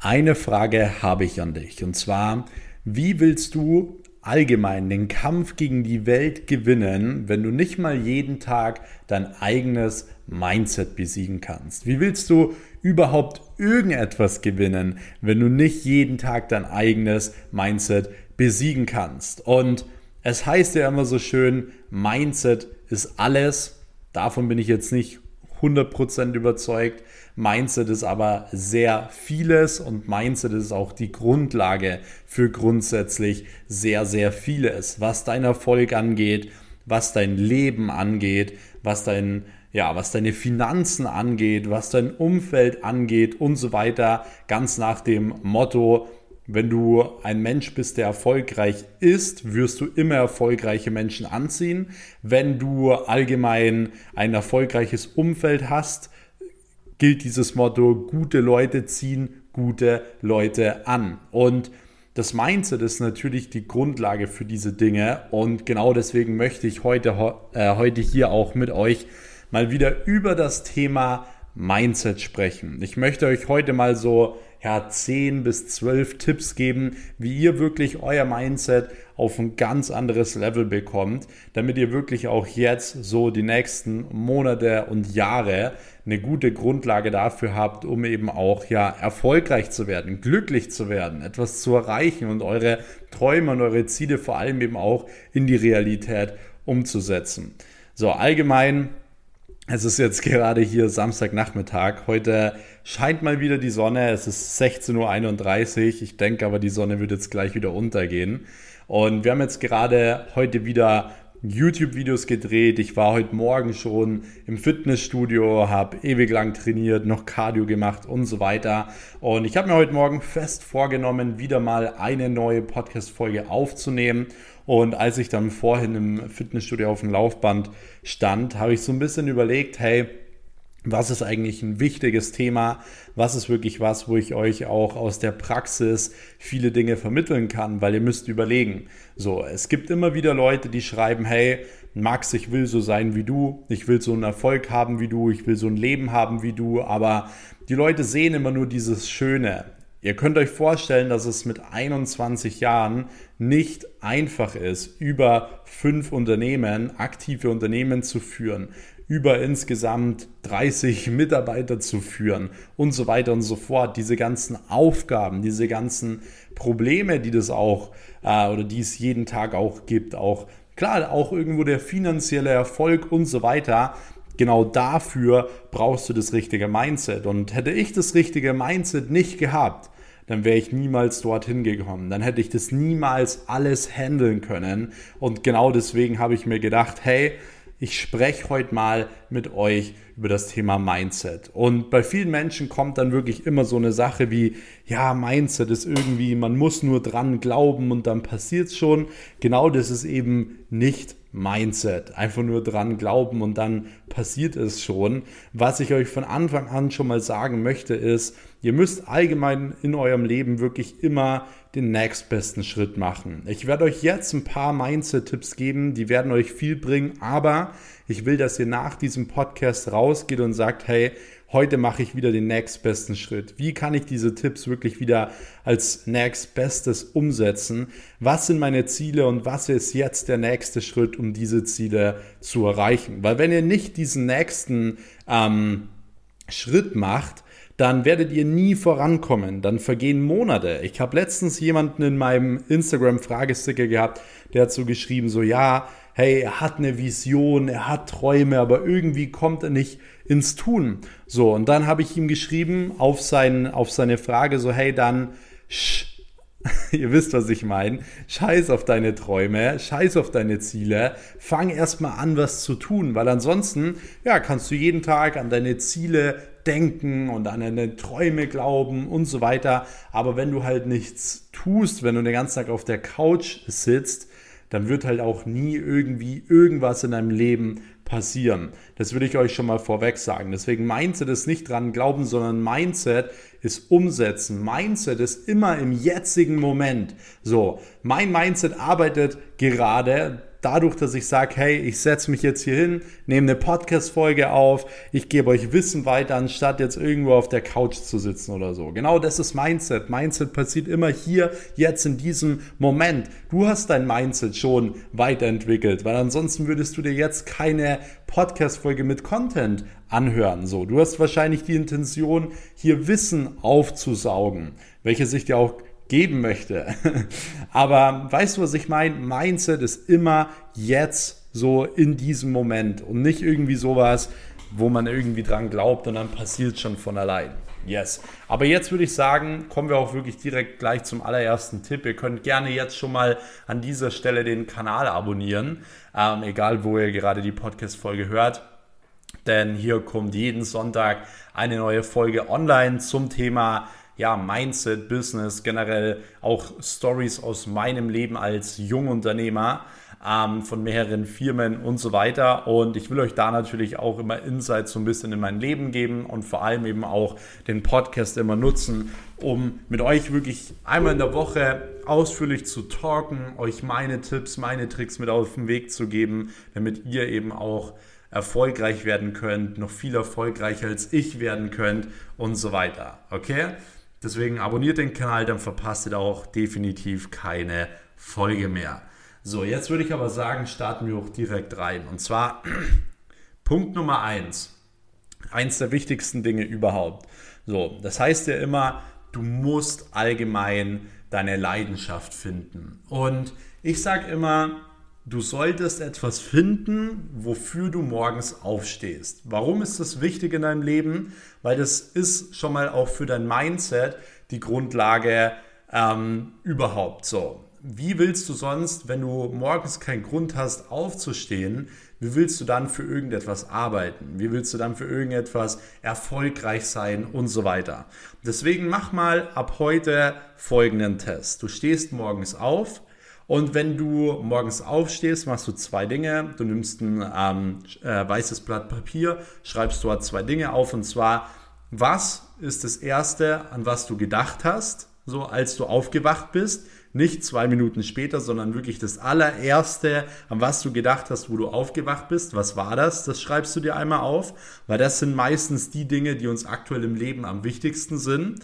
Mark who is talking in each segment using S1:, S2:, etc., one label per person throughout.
S1: Eine Frage habe ich an dich und zwar, wie willst du allgemein den Kampf gegen die Welt gewinnen, wenn du nicht mal jeden Tag dein eigenes Mindset besiegen kannst? Wie willst du überhaupt irgendetwas gewinnen, wenn du nicht jeden Tag dein eigenes Mindset besiegen kannst? Und es heißt ja immer so schön, Mindset ist alles. Davon bin ich jetzt nicht 100% überzeugt. Mindset ist aber sehr vieles und Mindset ist auch die Grundlage für grundsätzlich sehr, sehr vieles, was dein Erfolg angeht, was dein Leben angeht, was dein ja, was deine Finanzen angeht, was dein Umfeld angeht und so weiter, ganz nach dem Motto, wenn du ein Mensch bist, der erfolgreich ist, wirst du immer erfolgreiche Menschen anziehen. Wenn du allgemein ein erfolgreiches Umfeld hast, gilt dieses Motto, gute Leute ziehen gute Leute an. Und das Mindset ist natürlich die Grundlage für diese Dinge und genau deswegen möchte ich heute, äh, heute hier auch mit euch mal wieder über das Thema Mindset sprechen. Ich möchte euch heute mal so ja, 10 bis 12 Tipps geben, wie ihr wirklich euer Mindset auf ein ganz anderes Level bekommt, damit ihr wirklich auch jetzt so die nächsten Monate und Jahre eine gute Grundlage dafür habt, um eben auch ja erfolgreich zu werden, glücklich zu werden, etwas zu erreichen und eure Träume und eure Ziele vor allem eben auch in die Realität umzusetzen. So, allgemein es ist jetzt gerade hier Samstagnachmittag. Heute scheint mal wieder die Sonne. Es ist 16.31 Uhr. Ich denke aber, die Sonne wird jetzt gleich wieder untergehen. Und wir haben jetzt gerade heute wieder YouTube-Videos gedreht. Ich war heute Morgen schon im Fitnessstudio, habe ewig lang trainiert, noch Cardio gemacht und so weiter. Und ich habe mir heute Morgen fest vorgenommen, wieder mal eine neue Podcast-Folge aufzunehmen. Und als ich dann vorhin im Fitnessstudio auf dem Laufband stand, habe ich so ein bisschen überlegt, hey, was ist eigentlich ein wichtiges Thema? Was ist wirklich was, wo ich euch auch aus der Praxis viele Dinge vermitteln kann? Weil ihr müsst überlegen. So, es gibt immer wieder Leute, die schreiben, hey, Max, ich will so sein wie du, ich will so einen Erfolg haben wie du, ich will so ein Leben haben wie du, aber die Leute sehen immer nur dieses Schöne. Ihr könnt euch vorstellen, dass es mit 21 Jahren nicht einfach ist, über fünf Unternehmen, aktive Unternehmen zu führen, über insgesamt 30 Mitarbeiter zu führen und so weiter und so fort. Diese ganzen Aufgaben, diese ganzen Probleme, die das auch äh, oder die es jeden Tag auch gibt, auch klar, auch irgendwo der finanzielle Erfolg und so weiter genau dafür brauchst du das richtige Mindset. Und hätte ich das richtige Mindset nicht gehabt, dann wäre ich niemals dorthin gekommen. Dann hätte ich das niemals alles handeln können. Und genau deswegen habe ich mir gedacht, hey, ich spreche heute mal mit euch über das Thema Mindset. Und bei vielen Menschen kommt dann wirklich immer so eine Sache wie, ja, Mindset ist irgendwie, man muss nur dran glauben und dann passiert es schon. Genau das ist eben nicht Mindset. Einfach nur dran glauben und dann passiert es schon. Was ich euch von Anfang an schon mal sagen möchte, ist, ihr müsst allgemein in eurem Leben wirklich immer den nächstbesten Schritt machen. Ich werde euch jetzt ein paar Mindset-Tipps geben, die werden euch viel bringen, aber ich will, dass ihr nach diesem Podcast rausgeht und sagt, hey, heute mache ich wieder den nächstbesten Schritt. Wie kann ich diese Tipps wirklich wieder als nächstbestes umsetzen? Was sind meine Ziele und was ist jetzt der nächste Schritt, um diese Ziele zu erreichen? Weil wenn ihr nicht diesen nächsten ähm, Schritt macht, dann werdet ihr nie vorankommen. Dann vergehen Monate. Ich habe letztens jemanden in meinem Instagram-Fragesticker gehabt, der hat so geschrieben, so ja, hey, er hat eine Vision, er hat Träume, aber irgendwie kommt er nicht ins Tun. So, und dann habe ich ihm geschrieben auf, sein, auf seine Frage so, hey, dann, sch, ihr wisst, was ich meine, scheiß auf deine Träume, scheiß auf deine Ziele, fang erstmal an, was zu tun, weil ansonsten, ja, kannst du jeden Tag an deine Ziele denken und an deine Träume glauben und so weiter, aber wenn du halt nichts tust, wenn du den ganzen Tag auf der Couch sitzt, dann wird halt auch nie irgendwie irgendwas in deinem Leben passieren. Das würde ich euch schon mal vorweg sagen. Deswegen Mindset ist nicht dran glauben, sondern Mindset ist umsetzen. Mindset ist immer im jetzigen Moment. So, mein Mindset arbeitet gerade dadurch, dass ich sage, hey, ich setze mich jetzt hier hin, nehme eine Podcast-Folge auf, ich gebe euch Wissen weiter, anstatt jetzt irgendwo auf der Couch zu sitzen oder so. Genau das ist Mindset. Mindset passiert immer hier, jetzt in diesem Moment. Du hast dein Mindset schon weiterentwickelt, weil ansonsten würdest du dir jetzt keine Podcast-Folge mit Content anhören. So, du hast wahrscheinlich die Intention, hier Wissen aufzusaugen, welches ich dir auch geben möchte. Aber weißt du, was ich meine? Mindset ist immer jetzt so in diesem Moment und nicht irgendwie sowas, wo man irgendwie dran glaubt und dann passiert es schon von allein. Yes. Aber jetzt würde ich sagen, kommen wir auch wirklich direkt gleich zum allerersten Tipp. Ihr könnt gerne jetzt schon mal an dieser Stelle den Kanal abonnieren, ähm, egal wo ihr gerade die Podcast-Folge hört. Denn hier kommt jeden Sonntag eine neue Folge online zum Thema ja, Mindset, Business, generell auch Stories aus meinem Leben als Jungunternehmer ähm, von mehreren Firmen und so weiter. Und ich will euch da natürlich auch immer Insights so ein bisschen in mein Leben geben und vor allem eben auch den Podcast immer nutzen, um mit euch wirklich einmal in der Woche ausführlich zu talken, euch meine Tipps, meine Tricks mit auf den Weg zu geben, damit ihr eben auch erfolgreich werden könnt, noch viel erfolgreicher als ich werden könnt und so weiter. Okay? Deswegen abonniert den Kanal, dann verpasst ihr auch definitiv keine Folge mehr. So, jetzt würde ich aber sagen, starten wir auch direkt rein. Und zwar Punkt Nummer eins. Eins der wichtigsten Dinge überhaupt. So, das heißt ja immer, du musst allgemein deine Leidenschaft finden. Und ich sage immer, du solltest etwas finden, wofür du morgens aufstehst. Warum ist das wichtig in deinem Leben? Weil das ist schon mal auch für dein Mindset die Grundlage ähm, überhaupt so. Wie willst du sonst, wenn du morgens keinen Grund hast, aufzustehen, wie willst du dann für irgendetwas arbeiten? Wie willst du dann für irgendetwas erfolgreich sein und so weiter? Deswegen mach mal ab heute folgenden Test. Du stehst morgens auf, und wenn du morgens aufstehst, machst du zwei Dinge. Du nimmst ein ähm, äh, weißes Blatt Papier, schreibst dort zwei Dinge auf. Und zwar, was ist das Erste, an was du gedacht hast, so als du aufgewacht bist? Nicht zwei Minuten später, sondern wirklich das allererste, an was du gedacht hast, wo du aufgewacht bist. Was war das? Das schreibst du dir einmal auf, weil das sind meistens die Dinge, die uns aktuell im Leben am wichtigsten sind.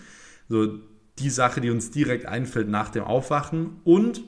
S1: So die Sache, die uns direkt einfällt nach dem Aufwachen. Und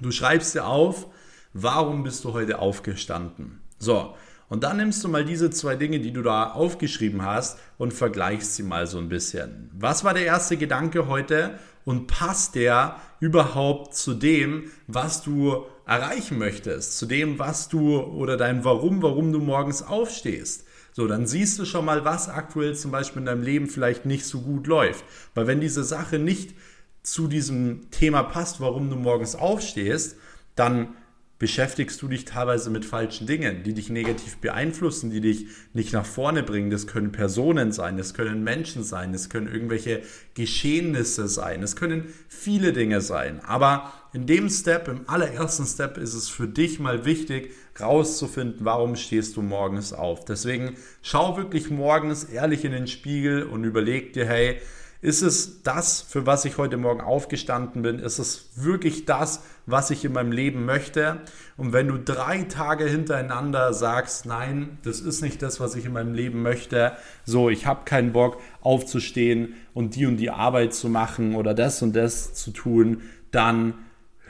S1: Du schreibst dir auf, warum bist du heute aufgestanden? So, und dann nimmst du mal diese zwei Dinge, die du da aufgeschrieben hast und vergleichst sie mal so ein bisschen. Was war der erste Gedanke heute und passt der überhaupt zu dem, was du erreichen möchtest, zu dem, was du oder dein Warum, warum du morgens aufstehst? So, dann siehst du schon mal, was aktuell zum Beispiel in deinem Leben vielleicht nicht so gut läuft. Weil wenn diese Sache nicht zu diesem Thema passt, warum du morgens aufstehst, dann beschäftigst du dich teilweise mit falschen Dingen, die dich negativ beeinflussen, die dich nicht nach vorne bringen. Das können Personen sein, das können Menschen sein, das können irgendwelche Geschehnisse sein, es können viele Dinge sein. Aber in dem Step, im allerersten Step, ist es für dich mal wichtig, rauszufinden, warum stehst du morgens auf. Deswegen schau wirklich morgens ehrlich in den Spiegel und überleg dir, hey, ist es das, für was ich heute Morgen aufgestanden bin? Ist es wirklich das, was ich in meinem Leben möchte? Und wenn du drei Tage hintereinander sagst, nein, das ist nicht das, was ich in meinem Leben möchte, so, ich habe keinen Bock aufzustehen und die und die Arbeit zu machen oder das und das zu tun, dann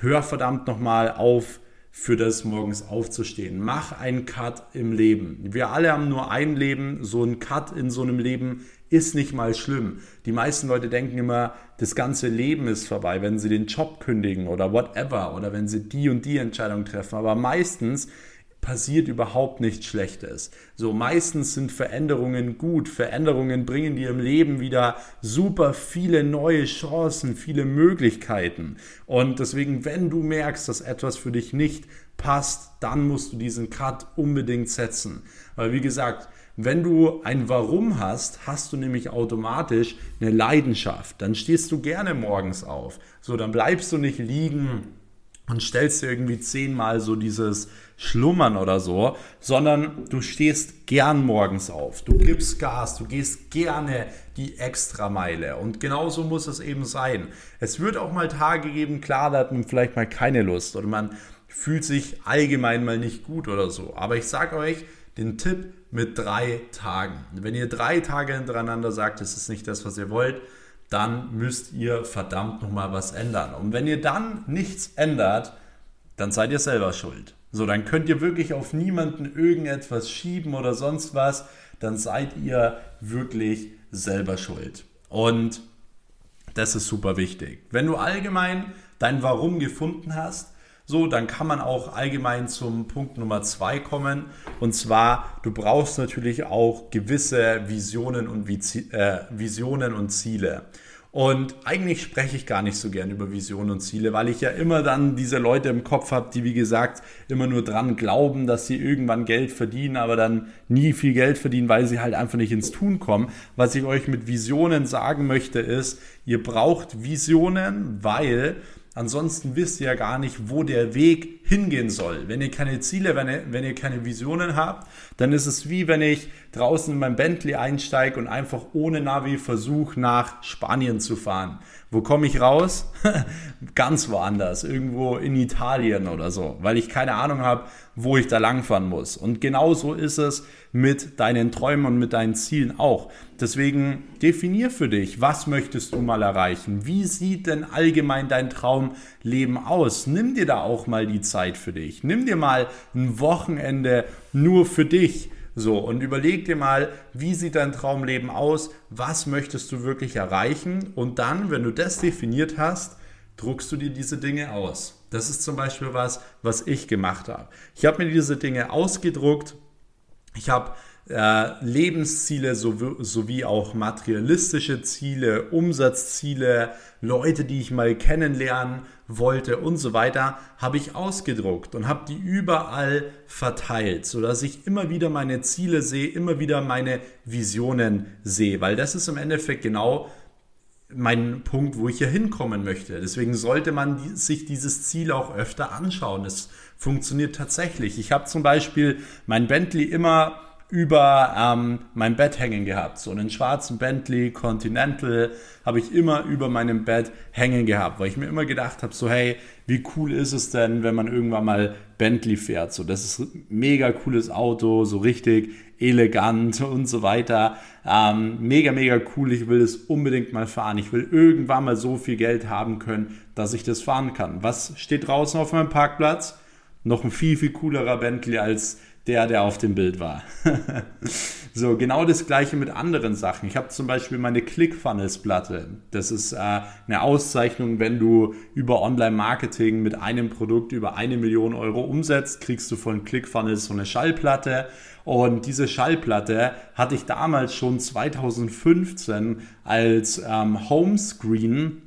S1: hör verdammt nochmal auf, für das morgens aufzustehen. Mach einen Cut im Leben. Wir alle haben nur ein Leben. So ein Cut in so einem Leben ist nicht mal schlimm. Die meisten Leute denken immer, das ganze Leben ist vorbei, wenn sie den Job kündigen oder whatever oder wenn sie die und die Entscheidung treffen. Aber meistens passiert überhaupt nichts Schlechtes. So meistens sind Veränderungen gut. Veränderungen bringen dir im Leben wieder super viele neue Chancen, viele Möglichkeiten. Und deswegen, wenn du merkst, dass etwas für dich nicht passt, dann musst du diesen Cut unbedingt setzen. Weil wie gesagt, wenn du ein Warum hast, hast du nämlich automatisch eine Leidenschaft. Dann stehst du gerne morgens auf. So, dann bleibst du nicht liegen und stellst dir irgendwie zehnmal so dieses Schlummern oder so, sondern du stehst gern morgens auf. Du gibst Gas, du gehst gerne die Extrameile. Und genauso muss es eben sein. Es wird auch mal Tage geben, klar, da hat man vielleicht mal keine Lust oder man fühlt sich allgemein mal nicht gut oder so. Aber ich sage euch den Tipp mit drei Tagen. Wenn ihr drei Tage hintereinander sagt, das ist nicht das, was ihr wollt, dann müsst ihr verdammt nochmal was ändern. Und wenn ihr dann nichts ändert, dann seid ihr selber schuld. So, dann könnt ihr wirklich auf niemanden irgendetwas schieben oder sonst was. Dann seid ihr wirklich selber schuld. Und das ist super wichtig. Wenn du allgemein dein Warum gefunden hast, so, dann kann man auch allgemein zum Punkt Nummer zwei kommen. Und zwar, du brauchst natürlich auch gewisse Visionen und, äh, Visionen und Ziele. Und eigentlich spreche ich gar nicht so gern über Visionen und Ziele, weil ich ja immer dann diese Leute im Kopf habe, die wie gesagt immer nur dran glauben, dass sie irgendwann Geld verdienen, aber dann nie viel Geld verdienen, weil sie halt einfach nicht ins Tun kommen. Was ich euch mit Visionen sagen möchte ist, ihr braucht Visionen, weil Ansonsten wisst ihr ja gar nicht, wo der Weg hingehen soll. Wenn ihr keine Ziele, wenn ihr, wenn ihr keine Visionen habt, dann ist es wie wenn ich draußen in mein Bentley einsteige und einfach ohne Navi versuche, nach Spanien zu fahren. Wo komme ich raus? Ganz woanders, irgendwo in Italien oder so, weil ich keine Ahnung habe, wo ich da langfahren muss. Und genauso ist es mit deinen Träumen und mit deinen Zielen auch. Deswegen definier für dich, was möchtest du mal erreichen? Wie sieht denn allgemein dein Traumleben aus? Nimm dir da auch mal die Zeit für dich. Nimm dir mal ein Wochenende nur für dich. So, und überleg dir mal, wie sieht dein Traumleben aus? Was möchtest du wirklich erreichen? Und dann, wenn du das definiert hast, druckst du dir diese Dinge aus. Das ist zum Beispiel was, was ich gemacht habe. Ich habe mir diese Dinge ausgedruckt. Ich habe äh, Lebensziele sowie, sowie auch materialistische Ziele, Umsatzziele, Leute, die ich mal kennenlernen wollte und so weiter, habe ich ausgedruckt und habe die überall verteilt, sodass ich immer wieder meine Ziele sehe, immer wieder meine Visionen sehe, weil das ist im Endeffekt genau mein Punkt, wo ich hier hinkommen möchte. Deswegen sollte man sich dieses Ziel auch öfter anschauen. Es funktioniert tatsächlich. Ich habe zum Beispiel mein Bentley immer über ähm, mein Bett hängen gehabt. So einen schwarzen Bentley Continental habe ich immer über meinem Bett hängen gehabt, weil ich mir immer gedacht habe, so hey, wie cool ist es denn, wenn man irgendwann mal Bentley fährt? So, das ist ein mega cooles Auto, so richtig elegant und so weiter. Ähm, mega, mega cool. Ich will es unbedingt mal fahren. Ich will irgendwann mal so viel Geld haben können, dass ich das fahren kann. Was steht draußen auf meinem Parkplatz? Noch ein viel, viel coolerer Bentley als der, der auf dem Bild war. so, genau das gleiche mit anderen Sachen. Ich habe zum Beispiel meine ClickFunnels-Platte. Das ist äh, eine Auszeichnung, wenn du über Online-Marketing mit einem Produkt über eine Million Euro umsetzt, kriegst du von ClickFunnels so eine Schallplatte. Und diese Schallplatte hatte ich damals schon 2015 als ähm, Homescreen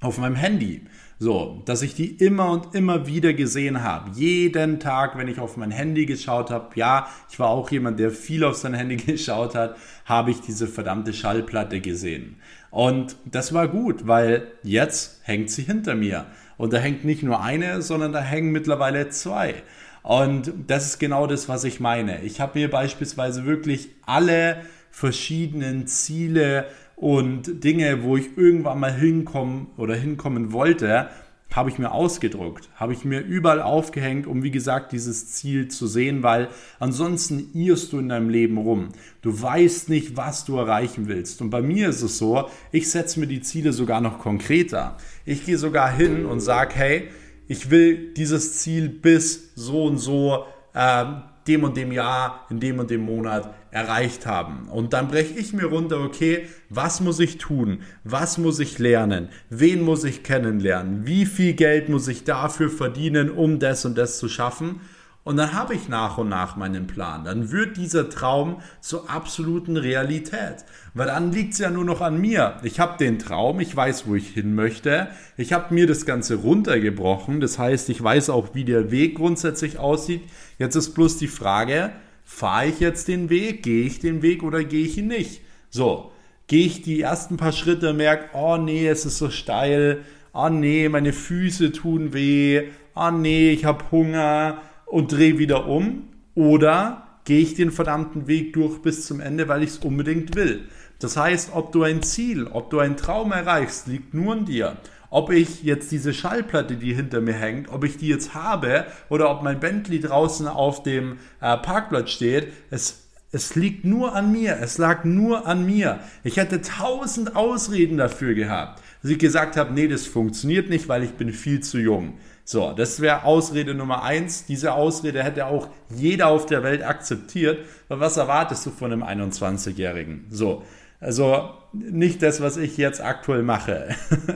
S1: auf meinem Handy. So, dass ich die immer und immer wieder gesehen habe. Jeden Tag, wenn ich auf mein Handy geschaut habe, ja, ich war auch jemand, der viel auf sein Handy geschaut hat, habe ich diese verdammte Schallplatte gesehen. Und das war gut, weil jetzt hängt sie hinter mir. Und da hängt nicht nur eine, sondern da hängen mittlerweile zwei. Und das ist genau das, was ich meine. Ich habe mir beispielsweise wirklich alle verschiedenen Ziele und Dinge, wo ich irgendwann mal hinkommen oder hinkommen wollte, habe ich mir ausgedruckt, habe ich mir überall aufgehängt, um wie gesagt dieses Ziel zu sehen, weil ansonsten irrst du in deinem Leben rum. Du weißt nicht, was du erreichen willst. Und bei mir ist es so, ich setze mir die Ziele sogar noch konkreter. Ich gehe sogar hin und sage, hey, ich will dieses Ziel bis so und so äh, dem und dem Jahr, in dem und dem Monat erreicht haben. Und dann breche ich mir runter, okay, was muss ich tun? Was muss ich lernen? Wen muss ich kennenlernen? Wie viel Geld muss ich dafür verdienen, um das und das zu schaffen? Und dann habe ich nach und nach meinen Plan. Dann wird dieser Traum zur absoluten Realität. Weil dann liegt es ja nur noch an mir. Ich habe den Traum, ich weiß, wo ich hin möchte. Ich habe mir das Ganze runtergebrochen. Das heißt, ich weiß auch, wie der Weg grundsätzlich aussieht. Jetzt ist bloß die Frage, fahre ich jetzt den Weg? Gehe ich den Weg oder gehe ich ihn nicht? So, gehe ich die ersten paar Schritte, merke, oh nee, es ist so steil. Oh nee, meine Füße tun weh. Oh nee, ich habe Hunger und drehe wieder um oder gehe ich den verdammten Weg durch bis zum Ende, weil ich es unbedingt will. Das heißt, ob du ein Ziel, ob du einen Traum erreichst, liegt nur an dir. Ob ich jetzt diese Schallplatte, die hinter mir hängt, ob ich die jetzt habe oder ob mein Bentley draußen auf dem äh, Parkplatz steht, es es liegt nur an mir. Es lag nur an mir. Ich hätte tausend Ausreden dafür gehabt, dass ich gesagt habe, nee, das funktioniert nicht, weil ich bin viel zu jung. So, das wäre Ausrede Nummer eins. Diese Ausrede hätte auch jeder auf der Welt akzeptiert. Aber was erwartest du von einem 21-Jährigen? So, also nicht das, was ich jetzt aktuell mache.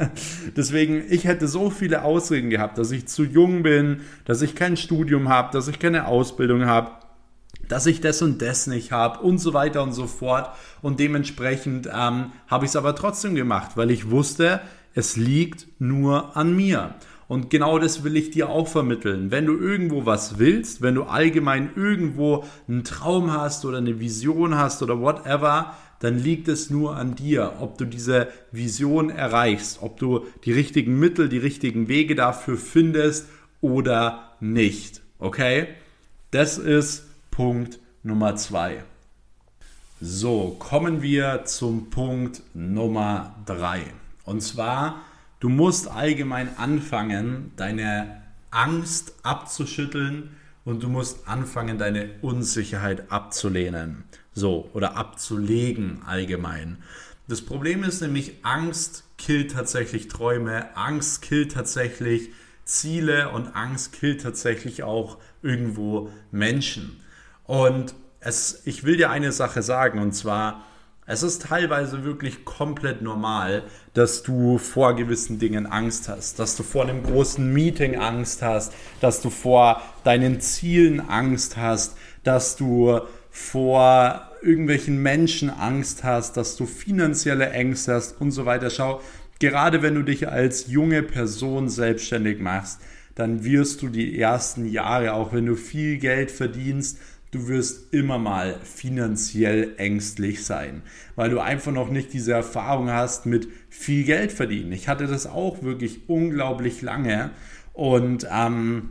S1: Deswegen, ich hätte so viele Ausreden gehabt, dass ich zu jung bin, dass ich kein Studium habe, dass ich keine Ausbildung habe, dass ich das und das nicht habe und so weiter und so fort. Und dementsprechend ähm, habe ich es aber trotzdem gemacht, weil ich wusste, es liegt nur an mir. Und genau das will ich dir auch vermitteln. Wenn du irgendwo was willst, wenn du allgemein irgendwo einen Traum hast oder eine Vision hast oder whatever, dann liegt es nur an dir, ob du diese Vision erreichst, ob du die richtigen Mittel, die richtigen Wege dafür findest oder nicht. Okay? Das ist Punkt Nummer zwei. So, kommen wir zum Punkt Nummer drei. Und zwar Du musst allgemein anfangen, deine Angst abzuschütteln und du musst anfangen, deine Unsicherheit abzulehnen. So, oder abzulegen allgemein. Das Problem ist nämlich, Angst killt tatsächlich Träume, Angst killt tatsächlich Ziele und Angst killt tatsächlich auch irgendwo Menschen. Und es, ich will dir eine Sache sagen, und zwar, es ist teilweise wirklich komplett normal, dass du vor gewissen Dingen Angst hast, dass du vor einem großen Meeting Angst hast, dass du vor deinen Zielen Angst hast, dass du vor irgendwelchen Menschen Angst hast, dass du finanzielle Ängste hast und so weiter. Schau, gerade wenn du dich als junge Person selbstständig machst, dann wirst du die ersten Jahre, auch wenn du viel Geld verdienst, du wirst immer mal finanziell ängstlich sein, weil du einfach noch nicht diese Erfahrung hast mit viel Geld verdienen. Ich hatte das auch wirklich unglaublich lange und ähm,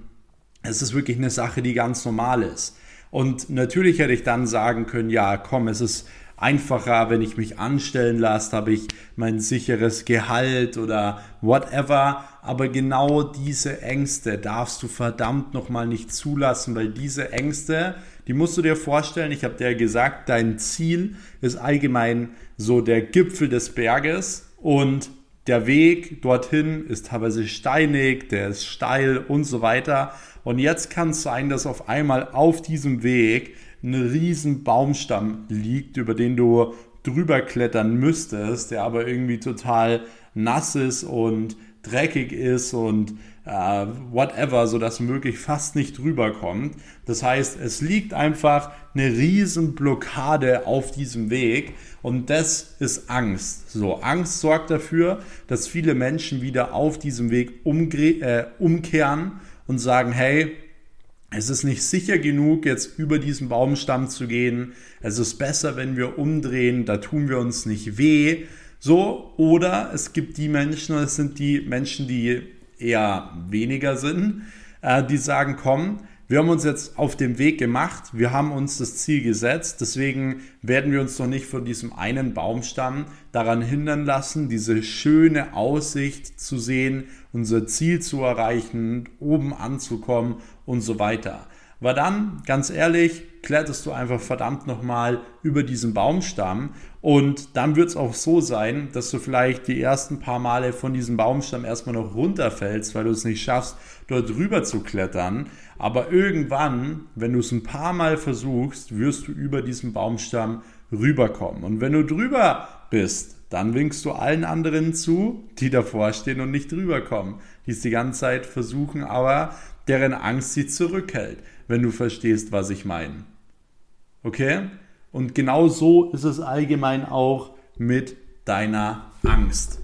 S1: es ist wirklich eine Sache, die ganz normal ist. Und natürlich hätte ich dann sagen können, ja, komm, es ist einfacher, wenn ich mich anstellen lasse, habe ich mein sicheres Gehalt oder whatever. Aber genau diese Ängste darfst du verdammt nochmal nicht zulassen, weil diese Ängste, die musst du dir vorstellen. Ich habe dir gesagt, dein Ziel ist allgemein so der Gipfel des Berges und der Weg dorthin ist teilweise steinig, der ist steil und so weiter. Und jetzt kann es sein, dass auf einmal auf diesem Weg ein riesen Baumstamm liegt, über den du drüber klettern müsstest, der aber irgendwie total nass ist und dreckig ist und äh, whatever, sodass möglich fast nicht drüber kommt. Das heißt, es liegt einfach eine riesen Blockade auf diesem Weg und das ist Angst. So, Angst sorgt dafür, dass viele Menschen wieder auf diesem Weg äh, umkehren und sagen, hey, es ist nicht sicher genug, jetzt über diesen Baumstamm zu gehen. Es ist besser, wenn wir umdrehen, da tun wir uns nicht weh. So, oder es gibt die Menschen, es sind die Menschen, die eher weniger sind, äh, die sagen, komm, wir haben uns jetzt auf den Weg gemacht, wir haben uns das Ziel gesetzt, deswegen werden wir uns noch nicht von diesem einen Baumstamm daran hindern lassen, diese schöne Aussicht zu sehen, unser Ziel zu erreichen, oben anzukommen und so weiter. Aber dann, ganz ehrlich, kletterst du einfach verdammt nochmal über diesen Baumstamm und dann wird es auch so sein, dass du vielleicht die ersten paar Male von diesem Baumstamm erstmal noch runterfällst, weil du es nicht schaffst, dort rüber zu klettern. Aber irgendwann, wenn du es ein paar Mal versuchst, wirst du über diesen Baumstamm rüberkommen. Und wenn du drüber bist, dann winkst du allen anderen zu, die davor stehen und nicht drüber kommen, die es die ganze Zeit versuchen, aber deren Angst sie zurückhält, wenn du verstehst, was ich meine. Okay? Und genau so ist es allgemein auch mit deiner Angst.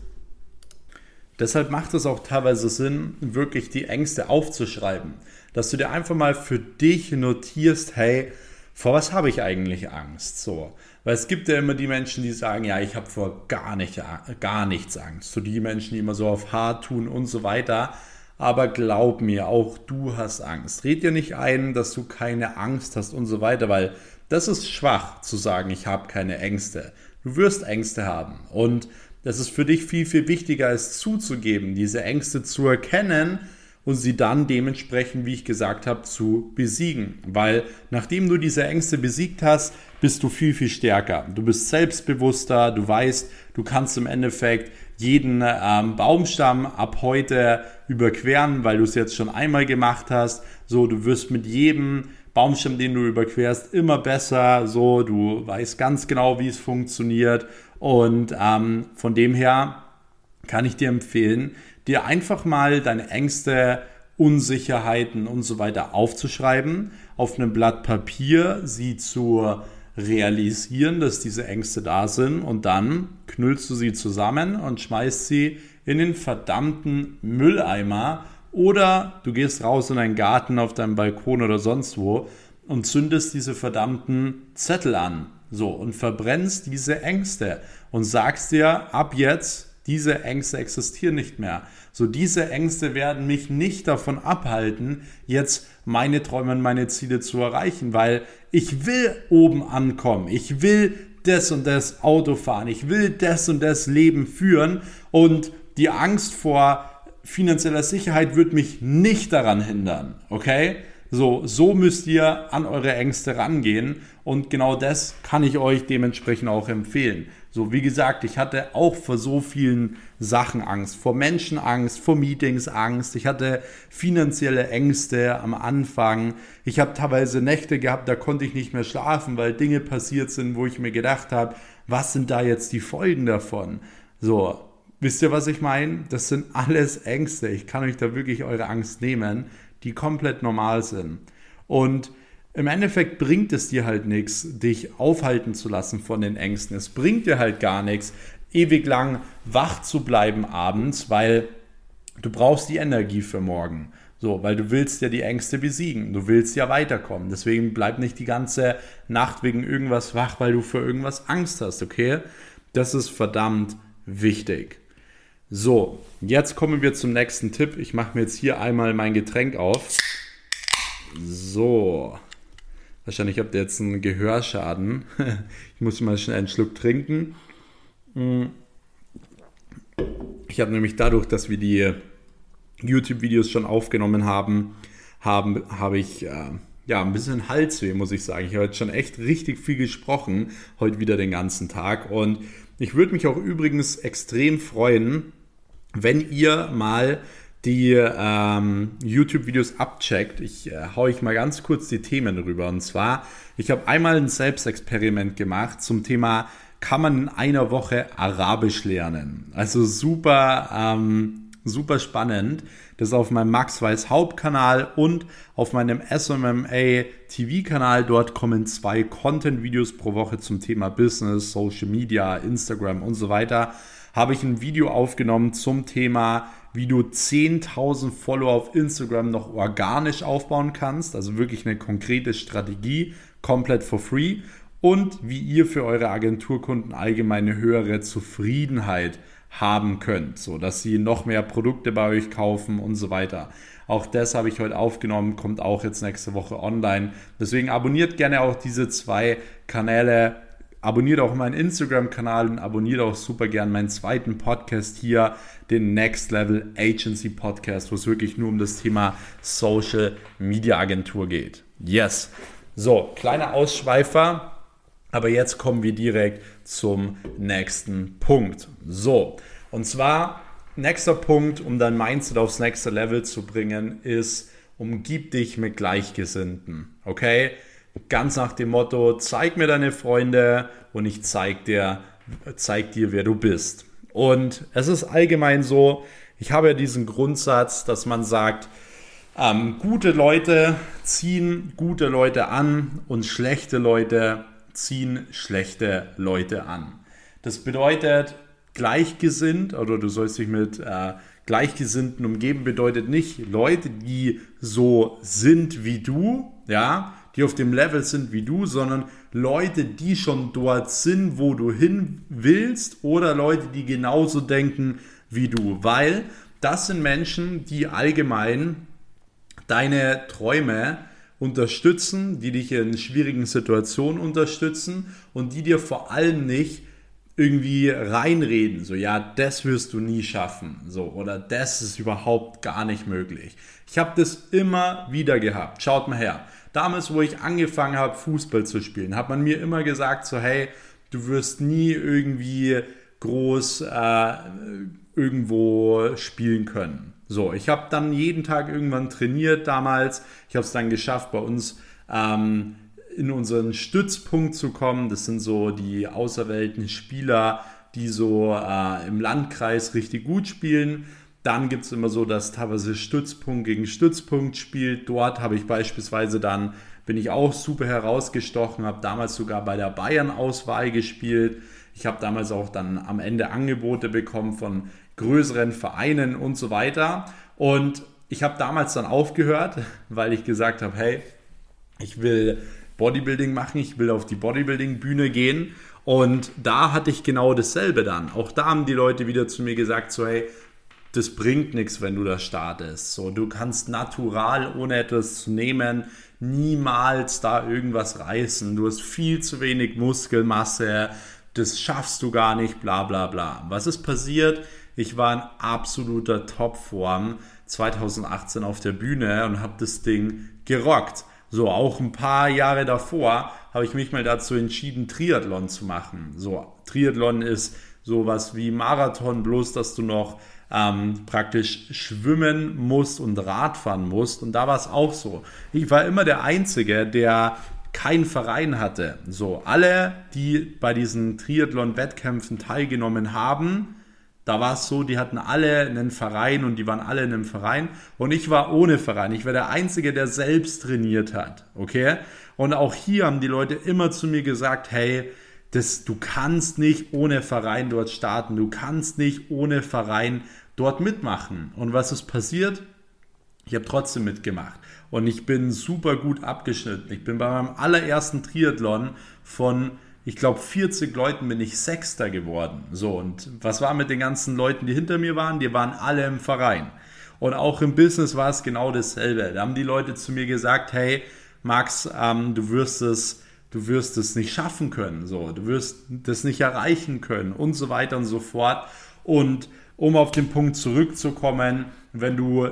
S1: Deshalb macht es auch teilweise Sinn, wirklich die Ängste aufzuschreiben. Dass du dir einfach mal für dich notierst, hey, vor was habe ich eigentlich Angst? So. Weil es gibt ja immer die Menschen, die sagen, ja, ich habe vor gar, nicht, gar nichts Angst. So die Menschen, die immer so auf hart tun und so weiter. Aber glaub mir, auch du hast Angst. Red dir nicht ein, dass du keine Angst hast und so weiter, weil das ist schwach zu sagen, ich habe keine Ängste. Du wirst Ängste haben. Und Das ist für dich viel, viel wichtiger, es zuzugeben, diese Ängste zu erkennen und sie dann dementsprechend, wie ich gesagt habe, zu besiegen. Weil nachdem du diese Ängste besiegt hast, bist du viel, viel stärker. Du bist selbstbewusster, du weißt, du kannst im Endeffekt jeden ähm, Baumstamm ab heute überqueren, weil du es jetzt schon einmal gemacht hast. So, du wirst mit jedem Baumstamm, den du überquerst, immer besser. So, du weißt ganz genau, wie es funktioniert. Und ähm, von dem her kann ich dir empfehlen, dir einfach mal deine Ängste, Unsicherheiten und so weiter aufzuschreiben, auf einem Blatt Papier sie zu realisieren, dass diese Ängste da sind und dann knüllst du sie zusammen und schmeißt sie in den verdammten Mülleimer oder du gehst raus in deinen Garten auf deinem Balkon oder sonst wo und zündest diese verdammten Zettel an. So und verbrennst diese Ängste und sagst dir ab jetzt, diese Ängste existieren nicht mehr. So diese Ängste werden mich nicht davon abhalten, jetzt meine Träume und meine Ziele zu erreichen, weil ich will oben ankommen. Ich will das und das Auto fahren. Ich will das und das Leben führen und die Angst vor finanzieller Sicherheit wird mich nicht daran hindern, okay? So, so müsst ihr an eure Ängste rangehen und genau das kann ich euch dementsprechend auch empfehlen. So, wie gesagt, ich hatte auch vor so vielen Sachen Angst. Vor Menschen Angst, vor Meetings Angst. Ich hatte finanzielle Ängste am Anfang. Ich habe teilweise Nächte gehabt, da konnte ich nicht mehr schlafen, weil Dinge passiert sind, wo ich mir gedacht habe, was sind da jetzt die Folgen davon? So, wisst ihr, was ich meine? Das sind alles Ängste. Ich kann euch da wirklich eure Angst nehmen, die komplett normal sind. Und im Endeffekt bringt es dir halt nichts, dich aufhalten zu lassen von den Ängsten. Es bringt dir halt gar nichts, ewig lang wach zu bleiben abends, weil du brauchst die Energie für morgen. So, weil du willst ja die Ängste besiegen. Du willst ja weiterkommen. Deswegen bleib nicht die ganze Nacht wegen irgendwas wach, weil du für irgendwas Angst hast, okay? Das ist verdammt wichtig. So, jetzt kommen wir zum nächsten Tipp. Ich mache mir jetzt hier einmal mein Getränk auf. So. Wahrscheinlich habt ihr jetzt einen Gehörschaden. ich muss mal schnell einen Schluck trinken. Mm. Ich habe nämlich dadurch, dass wir die YouTube-Videos schon aufgenommen haben, haben habe ich äh, ja ein bisschen Halsweh, muss ich sagen. Ich habe jetzt schon echt richtig viel gesprochen, heute wieder den ganzen Tag. Und ich würde mich auch übrigens extrem freuen, wenn ihr mal die ähm, YouTube-Videos abcheckt. Ich äh, haue ich mal ganz kurz die Themen rüber. Und zwar, ich habe einmal ein Selbstexperiment gemacht zum Thema, kann man in einer Woche Arabisch lernen? Also super, ähm, super spannend. Das ist auf meinem Max Weiß Hauptkanal und auf meinem SMMA TV-Kanal. Dort kommen zwei Content-Videos pro Woche zum Thema Business, Social Media, Instagram und so weiter. Habe ich ein Video aufgenommen zum Thema wie du 10.000 Follower auf Instagram noch organisch aufbauen kannst, also wirklich eine konkrete Strategie, komplett for free und wie ihr für eure Agenturkunden allgemeine höhere Zufriedenheit haben könnt, so dass sie noch mehr Produkte bei euch kaufen und so weiter. Auch das habe ich heute aufgenommen, kommt auch jetzt nächste Woche online. Deswegen abonniert gerne auch diese zwei Kanäle Abonniert auch meinen Instagram-Kanal und abonniert auch super gern meinen zweiten Podcast hier, den Next Level Agency Podcast, wo es wirklich nur um das Thema Social Media Agentur geht. Yes. So, kleiner Ausschweifer, aber jetzt kommen wir direkt zum nächsten Punkt. So, und zwar, nächster Punkt, um dein Mindset aufs nächste Level zu bringen, ist, umgib dich mit Gleichgesinnten. Okay? Ganz nach dem Motto, zeig mir deine Freunde und ich zeig dir, zeig dir, wer du bist. Und es ist allgemein so, ich habe ja diesen Grundsatz, dass man sagt, ähm, gute Leute ziehen gute Leute an und schlechte Leute ziehen schlechte Leute an. Das bedeutet, gleichgesinnt oder du sollst dich mit äh, Gleichgesinnten umgeben, bedeutet nicht Leute, die so sind wie du, ja, die auf dem Level sind wie du, sondern Leute, die schon dort sind, wo du hin willst oder Leute, die genauso denken wie du, weil das sind Menschen, die allgemein deine Träume unterstützen, die dich in schwierigen Situationen unterstützen und die dir vor allem nicht irgendwie reinreden, so ja, das wirst du nie schaffen, so oder das ist überhaupt gar nicht möglich. Ich habe das immer wieder gehabt. Schaut mal her. Damals, wo ich angefangen habe, Fußball zu spielen, hat man mir immer gesagt, so hey, du wirst nie irgendwie groß äh, irgendwo spielen können. So, ich habe dann jeden Tag irgendwann trainiert damals. Ich habe es dann geschafft, bei uns ähm, in unseren Stützpunkt zu kommen. Das sind so die auserwählten Spieler, die so äh, im Landkreis richtig gut spielen. Dann gibt es immer so, dass teilweise Stützpunkt gegen Stützpunkt spielt. Dort habe ich beispielsweise dann, bin ich auch super herausgestochen, habe damals sogar bei der Bayern-Auswahl gespielt. Ich habe damals auch dann am Ende Angebote bekommen von größeren Vereinen und so weiter. Und ich habe damals dann aufgehört, weil ich gesagt habe, hey, ich will Bodybuilding machen, ich will auf die Bodybuilding-Bühne gehen. Und da hatte ich genau dasselbe dann. Auch da haben die Leute wieder zu mir gesagt, so hey, das bringt nichts, wenn du da startest. So, du kannst natural, ohne etwas zu nehmen, niemals da irgendwas reißen. Du hast viel zu wenig Muskelmasse, das schaffst du gar nicht, bla bla bla. Was ist passiert? Ich war in absoluter Topform 2018 auf der Bühne und habe das Ding gerockt. So, auch ein paar Jahre davor habe ich mich mal dazu entschieden, Triathlon zu machen. So, Triathlon ist sowas wie Marathon, bloß dass du noch ähm, praktisch schwimmen musst und Radfahren musst. Und da war es auch so. Ich war immer der Einzige, der keinen Verein hatte. So, alle, die bei diesen Triathlon-Wettkämpfen teilgenommen haben, da war es so, die hatten alle einen Verein und die waren alle in einem Verein und ich war ohne Verein. Ich war der Einzige, der selbst trainiert hat. Okay? Und auch hier haben die Leute immer zu mir gesagt, hey, das, du kannst nicht ohne Verein dort starten. Du kannst nicht ohne Verein dort mitmachen. Und was ist passiert? Ich habe trotzdem mitgemacht. Und ich bin super gut abgeschnitten. Ich bin bei meinem allerersten Triathlon von ich glaube, 40 Leuten bin ich Sechster geworden. So, und was war mit den ganzen Leuten, die hinter mir waren? Die waren alle im Verein. Und auch im Business war es genau dasselbe. Da haben die Leute zu mir gesagt, hey, Max, ähm, du wirst es, du wirst es nicht schaffen können, so, du wirst das nicht erreichen können und so weiter und so fort. Und um auf den Punkt zurückzukommen, wenn du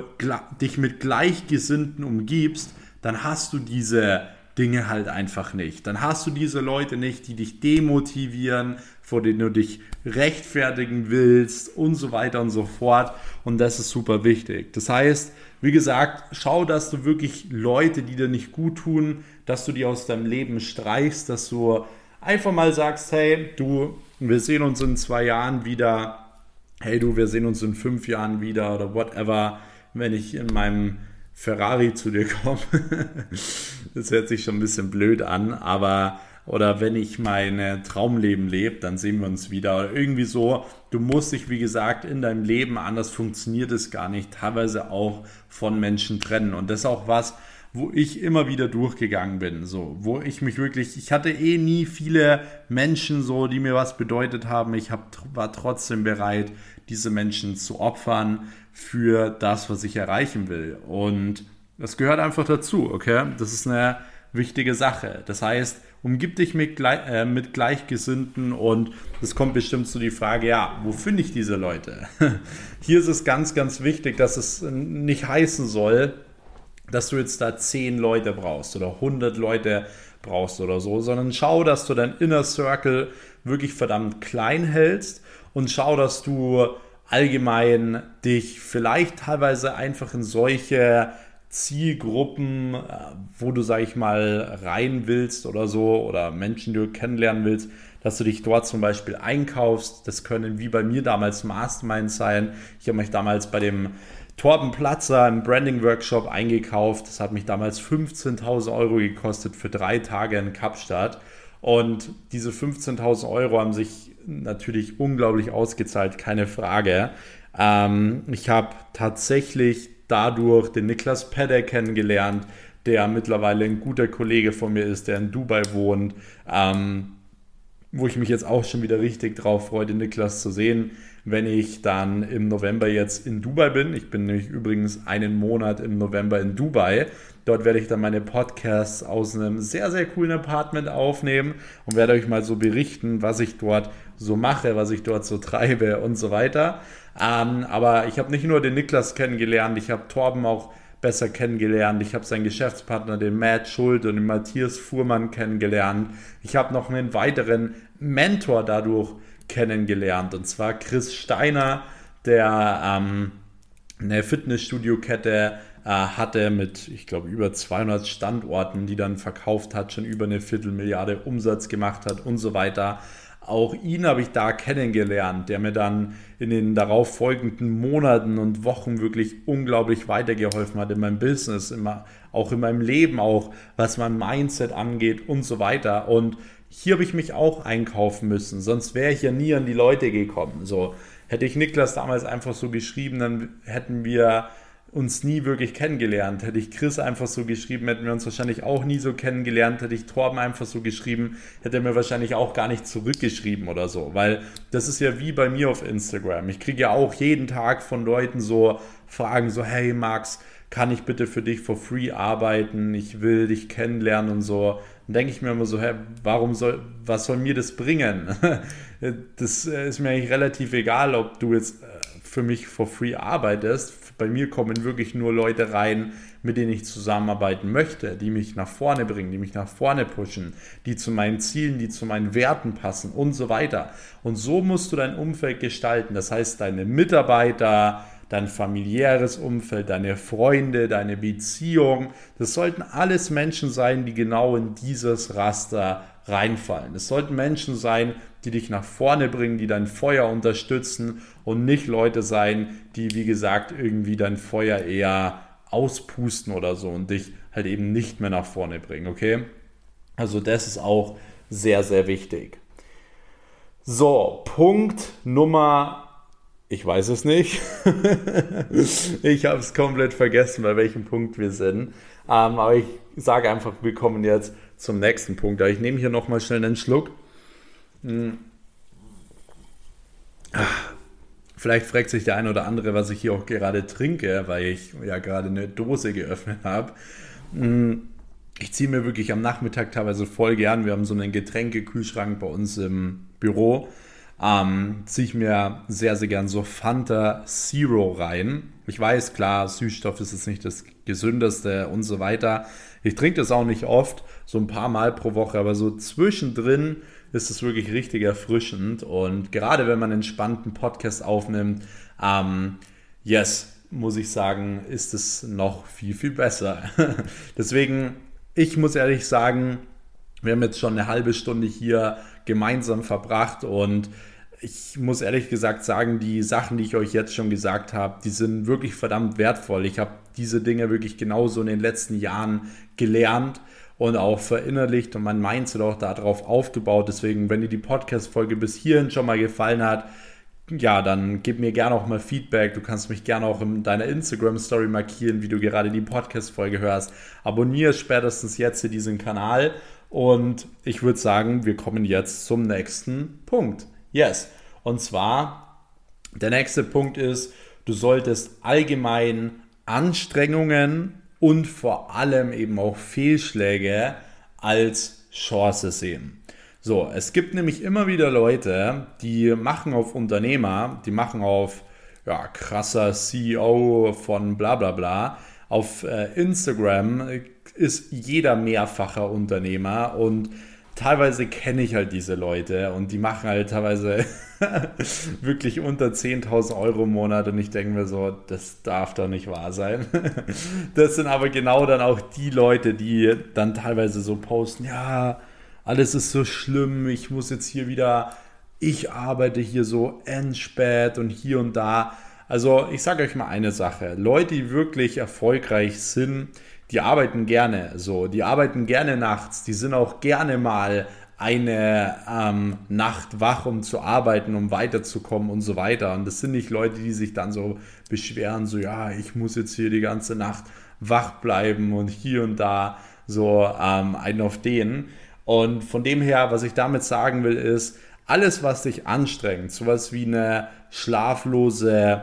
S1: dich mit Gleichgesinnten umgibst, dann hast du diese Dinge halt einfach nicht. Dann hast du diese Leute nicht, die dich demotivieren, vor denen du dich rechtfertigen willst und so weiter und so fort. Und das ist super wichtig. Das heißt, wie gesagt, schau, dass du wirklich Leute, die dir nicht gut tun, dass du die aus deinem Leben streichst, dass du einfach mal sagst, hey, du, wir sehen uns in zwei Jahren wieder. Hey, du, wir sehen uns in fünf Jahren wieder oder whatever, wenn ich in meinem Ferrari zu dir komme. das hört sich schon ein bisschen blöd an, aber oder wenn ich mein Traumleben lebe, dann sehen wir uns wieder. Oder irgendwie so, du musst dich, wie gesagt, in deinem Leben, anders funktioniert es gar nicht, teilweise auch von Menschen trennen. Und das ist auch was, wo ich immer wieder durchgegangen bin, so, wo ich mich wirklich, ich hatte eh nie viele Menschen so, die mir was bedeutet haben. Ich hab, war trotzdem bereit, diese Menschen zu opfern für das, was ich erreichen will. Und das gehört einfach dazu, okay? Das ist eine wichtige Sache. Das heißt, umgib dich mit, äh, mit Gleichgesinnten und es kommt bestimmt zu die Frage, ja, wo finde ich diese Leute? Hier ist es ganz, ganz wichtig, dass es nicht heißen soll, dass du jetzt da 10 Leute brauchst oder 100 Leute brauchst oder so, sondern schau, dass du dein Inner Circle wirklich verdammt klein hältst und schau, dass du allgemein dich vielleicht teilweise einfach in solche Zielgruppen, äh, wo du, sag ich mal, rein willst oder so, oder Menschen, die du kennenlernen willst, dass du dich dort zum Beispiel einkaufst. Das können wie bei mir damals Masterminds sein. Ich habe mich damals bei dem Torben Platzer im Branding Workshop eingekauft. Das hat mich damals 15.000 Euro gekostet für drei Tage in Kapstadt. Und diese 15.000 Euro haben sich natürlich unglaublich ausgezahlt, keine Frage. Ähm, ich habe tatsächlich dadurch den Niklas Pedder kennengelernt, der mittlerweile ein guter Kollege von mir ist, der in Dubai wohnt. Ähm, wo ich mich jetzt auch schon wieder richtig drauf freue, den Niklas zu sehen, wenn ich dann im November jetzt in Dubai bin. Ich bin nämlich übrigens einen Monat im November in Dubai. Dort werde ich dann meine Podcasts aus einem sehr, sehr coolen Apartment aufnehmen und werde euch mal so berichten, was ich dort so mache, was ich dort so treibe und so weiter. Ähm, aber ich habe nicht nur den Niklas kennengelernt, ich habe Torben auch besser kennengelernt. Ich habe seinen Geschäftspartner, den Matt Schuld und den Matthias Fuhrmann kennengelernt. Ich habe noch einen weiteren Mentor dadurch kennengelernt und zwar Chris Steiner, der ähm, eine Fitnessstudio-Kette äh, hatte mit, ich glaube, über 200 Standorten, die dann verkauft hat, schon über eine Viertelmilliarde Umsatz gemacht hat und so weiter. Auch ihn habe ich da kennengelernt, der mir dann in den darauf folgenden Monaten und Wochen wirklich unglaublich weitergeholfen hat in meinem Business, immer, auch in meinem Leben, auch was mein Mindset angeht und so weiter. Und hier habe ich mich auch einkaufen müssen, sonst wäre ich ja nie an die Leute gekommen. So hätte ich Niklas damals einfach so geschrieben, dann hätten wir uns nie wirklich kennengelernt. Hätte ich Chris einfach so geschrieben, hätten wir uns wahrscheinlich auch nie so kennengelernt. Hätte ich Torben einfach so geschrieben, hätte er mir wahrscheinlich auch gar nicht zurückgeschrieben oder so. Weil das ist ja wie bei mir auf Instagram. Ich kriege ja auch jeden Tag von Leuten so Fragen, so, hey Max, kann ich bitte für dich for free arbeiten? Ich will dich kennenlernen und so. Dann denke ich mir immer so, hä, warum soll, was soll mir das bringen? das ist mir eigentlich relativ egal, ob du jetzt äh, für mich for free arbeitest bei mir kommen wirklich nur Leute rein, mit denen ich zusammenarbeiten möchte, die mich nach vorne bringen, die mich nach vorne pushen, die zu meinen Zielen, die zu meinen Werten passen und so weiter. Und so musst du dein Umfeld gestalten. Das heißt, deine Mitarbeiter, dein familiäres Umfeld, deine Freunde, deine Beziehung, das sollten alles Menschen sein, die genau in dieses Raster reinfallen. Es sollten Menschen sein, die dich nach vorne bringen, die dein Feuer unterstützen und nicht Leute sein, die, wie gesagt, irgendwie dein Feuer eher auspusten oder so und dich halt eben nicht mehr nach vorne bringen, okay? Also das ist auch sehr, sehr wichtig. So, Punkt Nummer ich weiß es nicht. ich habe es komplett vergessen, bei welchem Punkt wir sind. Ähm, aber ich sage einfach, wir kommen jetzt zum nächsten Punkt. Ich nehme hier nochmal schnell einen Schluck. Hm. Vielleicht fragt sich der eine oder andere, was ich hier auch gerade trinke, weil ich ja gerade eine Dose geöffnet habe. Hm. Ich ziehe mir wirklich am Nachmittag teilweise voll gern. Wir haben so einen Getränkekühlschrank bei uns im Büro. Ähm, ziehe ich mir sehr, sehr gern so Fanta Zero rein. Ich weiß, klar, Süßstoff ist jetzt nicht das gesündeste und so weiter. Ich trinke das auch nicht oft, so ein paar Mal pro Woche, aber so zwischendrin ist es wirklich richtig erfrischend. Und gerade wenn man einen entspannten Podcast aufnimmt, ähm, yes, muss ich sagen, ist es noch viel, viel besser. Deswegen, ich muss ehrlich sagen, wir haben jetzt schon eine halbe Stunde hier gemeinsam verbracht und ich muss ehrlich gesagt sagen, die Sachen, die ich euch jetzt schon gesagt habe, die sind wirklich verdammt wertvoll. Ich habe diese Dinge wirklich genauso in den letzten Jahren gelernt und auch verinnerlicht und mein Mindset auch darauf aufgebaut. Deswegen, wenn dir die Podcast-Folge bis hierhin schon mal gefallen hat, ja, dann gib mir gerne auch mal Feedback. Du kannst mich gerne auch in deiner Instagram-Story markieren, wie du gerade die Podcast-Folge hörst. Abonniere spätestens jetzt hier diesen Kanal und ich würde sagen, wir kommen jetzt zum nächsten Punkt. Yes. Und zwar, der nächste Punkt ist, du solltest allgemein Anstrengungen und vor allem eben auch Fehlschläge als Chance sehen. So, es gibt nämlich immer wieder Leute, die machen auf Unternehmer, die machen auf ja, krasser CEO von bla bla bla. Auf äh, Instagram ist jeder mehrfacher Unternehmer und teilweise kenne ich halt diese Leute und die machen halt teilweise wirklich unter 10.000 Euro im Monat und ich denke mir so, das darf doch nicht wahr sein. das sind aber genau dann auch die Leute, die dann teilweise so posten, ja, alles ist so schlimm, ich muss jetzt hier wieder, ich arbeite hier so entspät und hier und da. Also ich sage euch mal eine Sache, Leute, die wirklich erfolgreich sind, die arbeiten gerne so, die arbeiten gerne nachts, die sind auch gerne mal eine ähm, Nacht wach, um zu arbeiten, um weiterzukommen und so weiter. Und das sind nicht Leute, die sich dann so beschweren, so ja, ich muss jetzt hier die ganze Nacht wach bleiben und hier und da so ähm, einen auf den. Und von dem her, was ich damit sagen will, ist, alles, was dich anstrengt, sowas wie eine schlaflose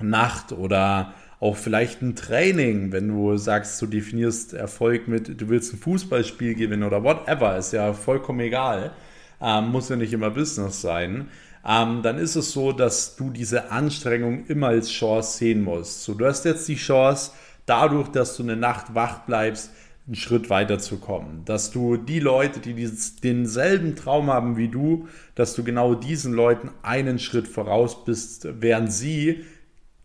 S1: Nacht oder auch vielleicht ein Training, wenn du sagst, du definierst Erfolg mit, du willst ein Fußballspiel gewinnen oder whatever, ist ja vollkommen egal, ähm, muss ja nicht immer Business sein, ähm, dann ist es so, dass du diese Anstrengung immer als Chance sehen musst. So, du hast jetzt die Chance, dadurch, dass du eine Nacht wach bleibst, einen Schritt weiterzukommen. Dass du die Leute, die dieses, denselben Traum haben wie du, dass du genau diesen Leuten einen Schritt voraus bist, während sie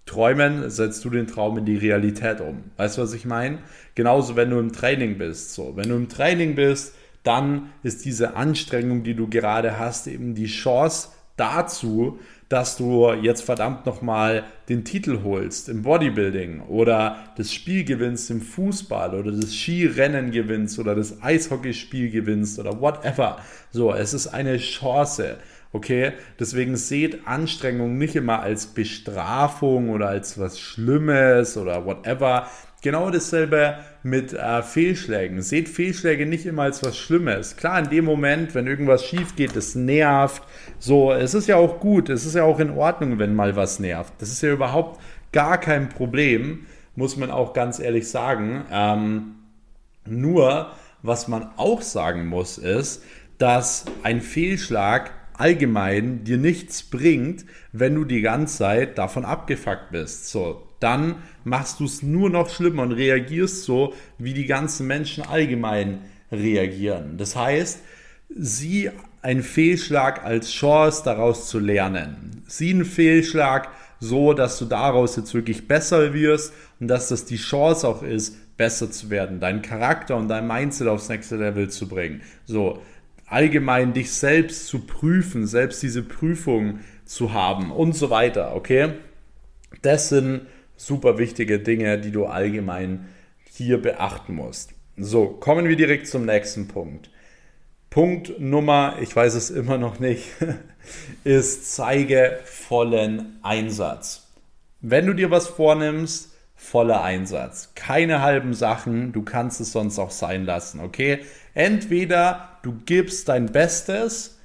S1: träumen, setzt du den Traum in die Realität um. Weißt du, was ich meine? Genauso, wenn du im Training bist. So, wenn du im Training bist, dann ist diese Anstrengung, die du gerade hast, eben die Chance dazu, dass du jetzt verdammt nochmal den Titel holst im Bodybuilding oder das Spiel gewinnst im Fußball oder das Skirennen gewinnst oder das Eishockeyspiel gewinnst oder whatever. So, es ist eine Chance. Okay, deswegen seht Anstrengung nicht immer als Bestrafung oder als was Schlimmes oder whatever. Genau dasselbe mit äh, Fehlschlägen. Seht Fehlschläge nicht immer als was Schlimmes. Klar, in dem Moment, wenn irgendwas schief geht, es nervt. So, es ist ja auch gut, es ist ja auch in Ordnung, wenn mal was nervt. Das ist ja überhaupt gar kein Problem, muss man auch ganz ehrlich sagen. Ähm, nur, was man auch sagen muss, ist, dass ein Fehlschlag allgemein dir nichts bringt, wenn du die ganze Zeit davon abgefuckt bist. So, dann machst du es nur noch schlimmer und reagierst so, wie die ganzen Menschen allgemein reagieren. Das heißt, sieh einen Fehlschlag als Chance, daraus zu lernen. Sieh einen Fehlschlag so, dass du daraus jetzt wirklich besser wirst und dass das die Chance auch ist, besser zu werden, deinen Charakter und dein Mindset aufs nächste Level zu bringen. So, allgemein dich selbst zu prüfen, selbst diese Prüfung zu haben und so weiter, okay? Das sind super wichtige Dinge, die du allgemein hier beachten musst. So, kommen wir direkt zum nächsten Punkt. Punkt Nummer, ich weiß es immer noch nicht, ist zeige vollen Einsatz. Wenn du dir was vornimmst, voller Einsatz. Keine halben Sachen, du kannst es sonst auch sein lassen, okay? Entweder du gibst dein Bestes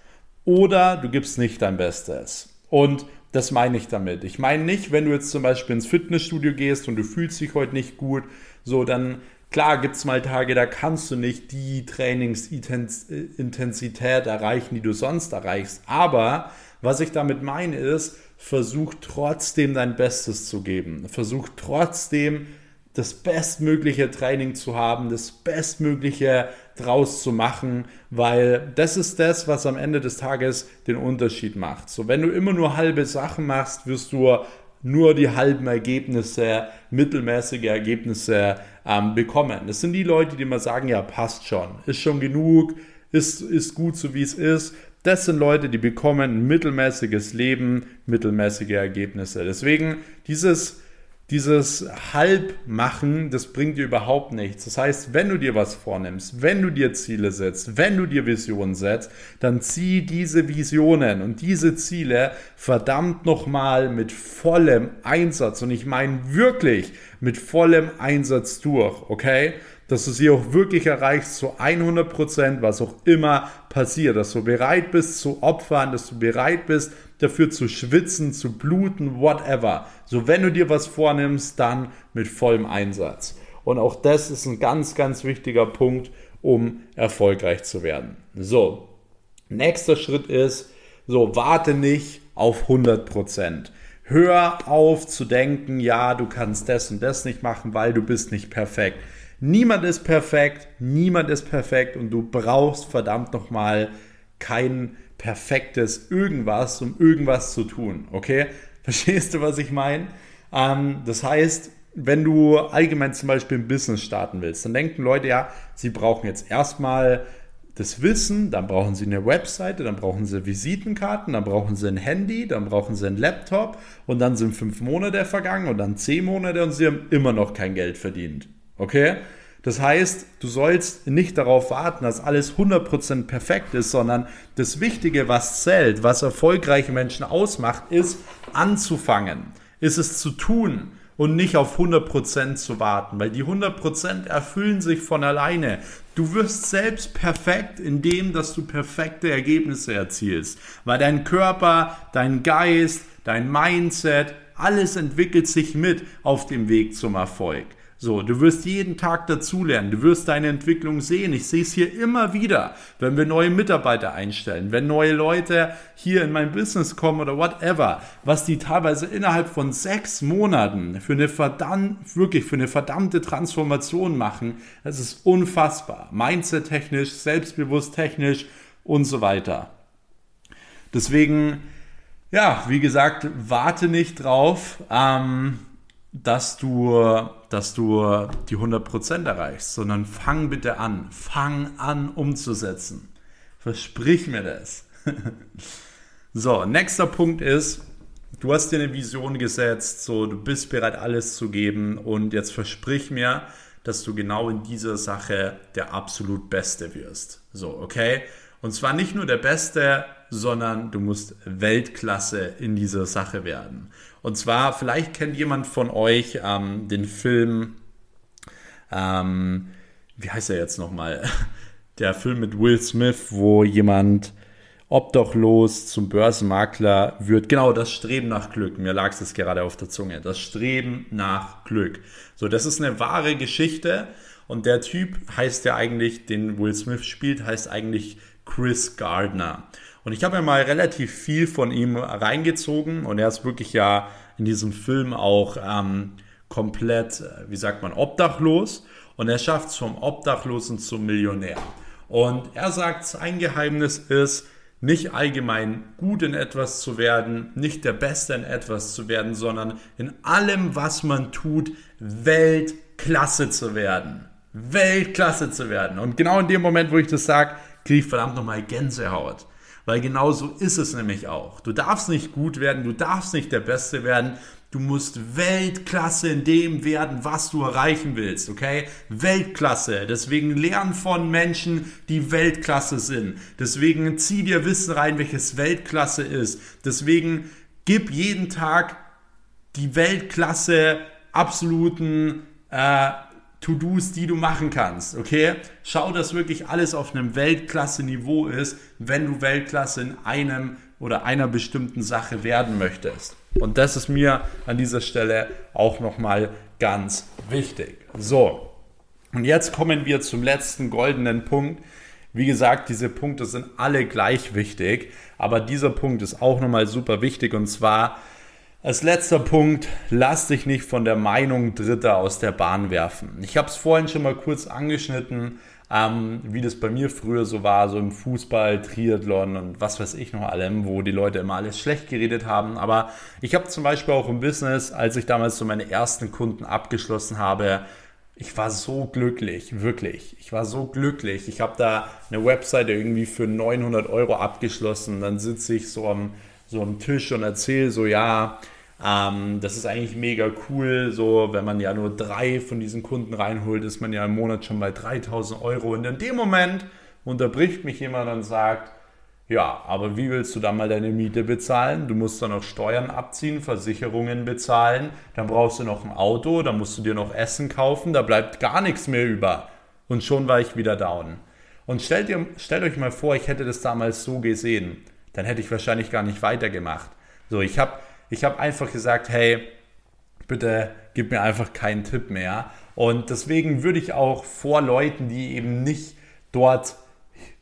S1: oder du gibst nicht dein Bestes. Und das meine ich damit. Ich meine nicht, wenn du jetzt zum Beispiel ins Fitnessstudio gehst und du fühlst dich heute nicht gut, so dann klar gibt es mal Tage, da kannst du nicht die Trainingsintensität erreichen, die du sonst erreichst. Aber was ich damit meine ist, versuch trotzdem dein Bestes zu geben. Versuch trotzdem das bestmögliche Training zu haben, das bestmögliche draus zu machen, weil das ist das, was am Ende des Tages den Unterschied macht. So, wenn du immer nur halbe Sachen machst, wirst du nur die halben Ergebnisse, mittelmäßige Ergebnisse ähm, bekommen. Das sind die Leute, die immer sagen, ja, passt schon, ist schon genug, ist, ist gut so wie es ist. Das sind Leute, die bekommen ein mittelmäßiges Leben, mittelmäßige Ergebnisse. Deswegen dieses dieses Halbmachen, das bringt dir überhaupt nichts. Das heißt, wenn du dir was vornimmst, wenn du dir Ziele setzt, wenn du dir Visionen setzt, dann zieh diese Visionen und diese Ziele verdammt nochmal mit vollem Einsatz und ich meine wirklich mit vollem Einsatz durch, okay? Dass du sie auch wirklich erreichst zu 100 Prozent, was auch immer passiert, dass du bereit bist zu opfern, dass du bereit bist, dafür zu schwitzen, zu bluten, whatever. So, wenn du dir was vornimmst, dann mit vollem Einsatz. Und auch das ist ein ganz, ganz wichtiger Punkt, um erfolgreich zu werden. So, nächster Schritt ist, so, warte nicht auf 100%. Hör auf zu denken, ja, du kannst das und das nicht machen, weil du bist nicht perfekt. Niemand ist perfekt, niemand ist perfekt und du brauchst verdammt nochmal kein perfektes irgendwas, um irgendwas zu tun. Okay? Verstehst du, was ich meine? Ähm, das heißt, wenn du allgemein zum Beispiel ein Business starten willst, dann denken Leute ja, sie brauchen jetzt erstmal das Wissen, dann brauchen sie eine Webseite, dann brauchen sie Visitenkarten, dann brauchen sie ein Handy, dann brauchen sie einen Laptop und dann sind fünf Monate vergangen und dann zehn Monate und sie haben immer noch kein Geld verdient. Okay? Das heißt, du sollst nicht darauf warten, dass alles 100% perfekt ist, sondern das Wichtige, was zählt, was erfolgreiche Menschen ausmacht, ist anzufangen, ist es zu tun und nicht auf 100% zu warten, weil die 100% erfüllen sich von alleine. Du wirst selbst perfekt, indem dass du perfekte Ergebnisse erzielst, weil dein Körper, dein Geist, dein Mindset, alles entwickelt sich mit auf dem Weg zum Erfolg. So, du wirst jeden Tag dazulernen, du wirst deine Entwicklung sehen. Ich sehe es hier immer wieder, wenn wir neue Mitarbeiter einstellen, wenn neue Leute hier in mein Business kommen oder whatever, was die teilweise innerhalb von sechs Monaten für eine verdammt, wirklich für eine verdammte Transformation machen. Das ist unfassbar. Mindset technisch, selbstbewusst technisch und so weiter. Deswegen, ja, wie gesagt, warte nicht drauf. Ähm, dass du, dass du die 100% erreichst, sondern fang bitte an. Fang an umzusetzen. Versprich mir das. so, nächster Punkt ist, du hast dir eine Vision gesetzt, so du bist bereit alles zu geben und jetzt versprich mir, dass du genau in dieser Sache der absolut Beste wirst. So, okay? Und zwar nicht nur der Beste, sondern du musst Weltklasse in dieser Sache werden. Und zwar, vielleicht kennt jemand von euch ähm, den Film, ähm, wie heißt er jetzt nochmal? Der Film mit Will Smith, wo jemand obdachlos zum Börsenmakler wird. Genau, das Streben nach Glück. Mir lag es gerade auf der Zunge. Das Streben nach Glück. So, das ist eine wahre Geschichte. Und der Typ heißt ja eigentlich, den Will Smith spielt, heißt eigentlich Chris Gardner. Und ich habe mir mal relativ viel von ihm reingezogen und er ist wirklich ja in diesem Film auch ähm, komplett, äh, wie sagt man, obdachlos und er schafft es vom Obdachlosen zum Millionär. Und er sagt, sein Geheimnis ist, nicht allgemein gut in etwas zu werden, nicht der Beste in etwas zu werden, sondern in allem, was man tut, Weltklasse zu werden. Weltklasse zu werden. Und genau in dem Moment, wo ich das sage, kriege ich verdammt nochmal Gänsehaut. Weil genau so ist es nämlich auch. Du darfst nicht gut werden, du darfst nicht der Beste werden. Du musst Weltklasse in dem werden, was du erreichen willst, okay? Weltklasse. Deswegen lern von Menschen, die Weltklasse sind. Deswegen zieh dir Wissen rein, welches Weltklasse ist. Deswegen gib jeden Tag die Weltklasse absoluten äh, To-Dos, die du machen kannst, okay? Schau, dass wirklich alles auf einem Weltklasse-Niveau ist, wenn du Weltklasse in einem oder einer bestimmten Sache werden möchtest. Und das ist mir an dieser Stelle auch nochmal ganz wichtig. So, und jetzt kommen wir zum letzten goldenen Punkt. Wie gesagt, diese Punkte sind alle gleich wichtig, aber dieser Punkt ist auch nochmal super wichtig und zwar als letzter Punkt, lass dich nicht von der Meinung Dritter aus der Bahn werfen. Ich habe es vorhin schon mal kurz angeschnitten, ähm, wie das bei mir früher so war, so im Fußball, Triathlon und was weiß ich noch allem, wo die Leute immer alles schlecht geredet haben. Aber ich habe zum Beispiel auch im Business, als ich damals so meine ersten Kunden abgeschlossen habe, ich war so glücklich, wirklich. Ich war so glücklich. Ich habe da eine Webseite irgendwie für 900 Euro abgeschlossen. Dann sitze ich so am so am Tisch und erzähle so, ja, ähm, das ist eigentlich mega cool. So, wenn man ja nur drei von diesen Kunden reinholt, ist man ja im Monat schon bei 3000 Euro. Und in dem Moment unterbricht mich jemand und sagt, ja, aber wie willst du dann mal deine Miete bezahlen? Du musst dann noch Steuern abziehen, Versicherungen bezahlen, dann brauchst du noch ein Auto, dann musst du dir noch Essen kaufen, da bleibt gar nichts mehr über. Und schon war ich wieder down. Und stellt, ihr, stellt euch mal vor, ich hätte das damals so gesehen dann hätte ich wahrscheinlich gar nicht weitergemacht. So, ich habe ich hab einfach gesagt, hey, bitte gib mir einfach keinen Tipp mehr. Und deswegen würde ich auch vor Leuten, die eben nicht dort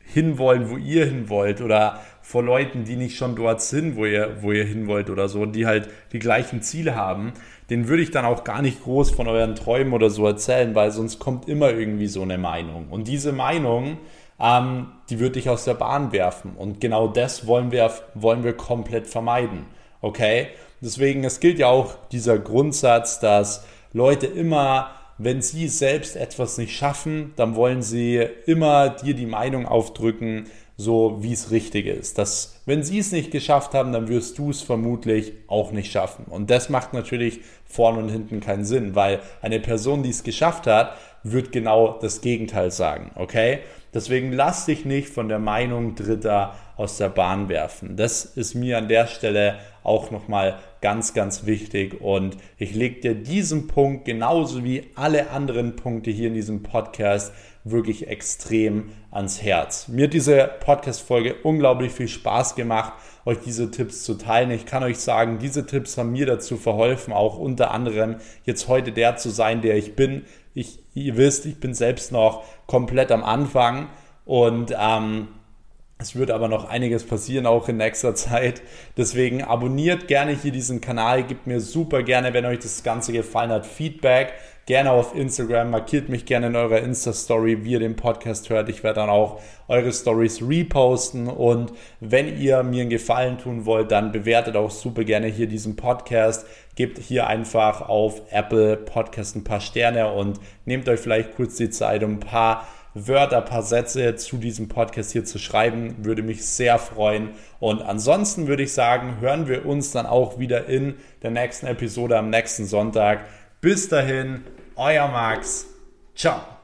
S1: hinwollen, wo ihr hin wollt, oder vor Leuten, die nicht schon dort sind, wo ihr, wo ihr hin oder so, die halt die gleichen Ziele haben, den würde ich dann auch gar nicht groß von euren Träumen oder so erzählen, weil sonst kommt immer irgendwie so eine Meinung. Und diese Meinung, ähm, die würde dich aus der Bahn werfen. Und genau das wollen wir, wollen wir komplett vermeiden. Okay? Deswegen, es gilt ja auch dieser Grundsatz, dass Leute immer, wenn sie selbst etwas nicht schaffen, dann wollen sie immer dir die Meinung aufdrücken, so wie es richtig ist. Dass, wenn sie es nicht geschafft haben, dann wirst du es vermutlich auch nicht schaffen. Und das macht natürlich vorne und hinten keinen Sinn, weil eine Person, die es geschafft hat, wird genau das Gegenteil sagen. Okay? Deswegen lass dich nicht von der Meinung Dritter aus der Bahn werfen. Das ist mir an der Stelle auch nochmal ganz, ganz wichtig. Und ich lege dir diesen Punkt genauso wie alle anderen Punkte hier in diesem Podcast wirklich extrem ans Herz. Mir hat diese Podcast-Folge unglaublich viel Spaß gemacht, euch diese Tipps zu teilen. Ich kann euch sagen, diese Tipps haben mir dazu verholfen, auch unter anderem jetzt heute der zu sein, der ich bin. Ich, ihr wisst, ich bin selbst noch komplett am Anfang und ähm, es wird aber noch einiges passieren, auch in nächster Zeit. Deswegen abonniert gerne hier diesen Kanal, gebt mir super gerne, wenn euch das Ganze gefallen hat, Feedback. Gerne auf Instagram, markiert mich gerne in eurer Insta-Story, wie ihr den Podcast hört. Ich werde dann auch eure Stories reposten. Und wenn ihr mir einen Gefallen tun wollt, dann bewertet auch super gerne hier diesen Podcast. Gebt hier einfach auf Apple Podcast ein paar Sterne und nehmt euch vielleicht kurz die Zeit, um ein paar Wörter, paar Sätze zu diesem Podcast hier zu schreiben. Würde mich sehr freuen. Und ansonsten würde ich sagen, hören wir uns dann auch wieder in der nächsten Episode am nächsten Sonntag. Bis dahin, euer Max. Ciao.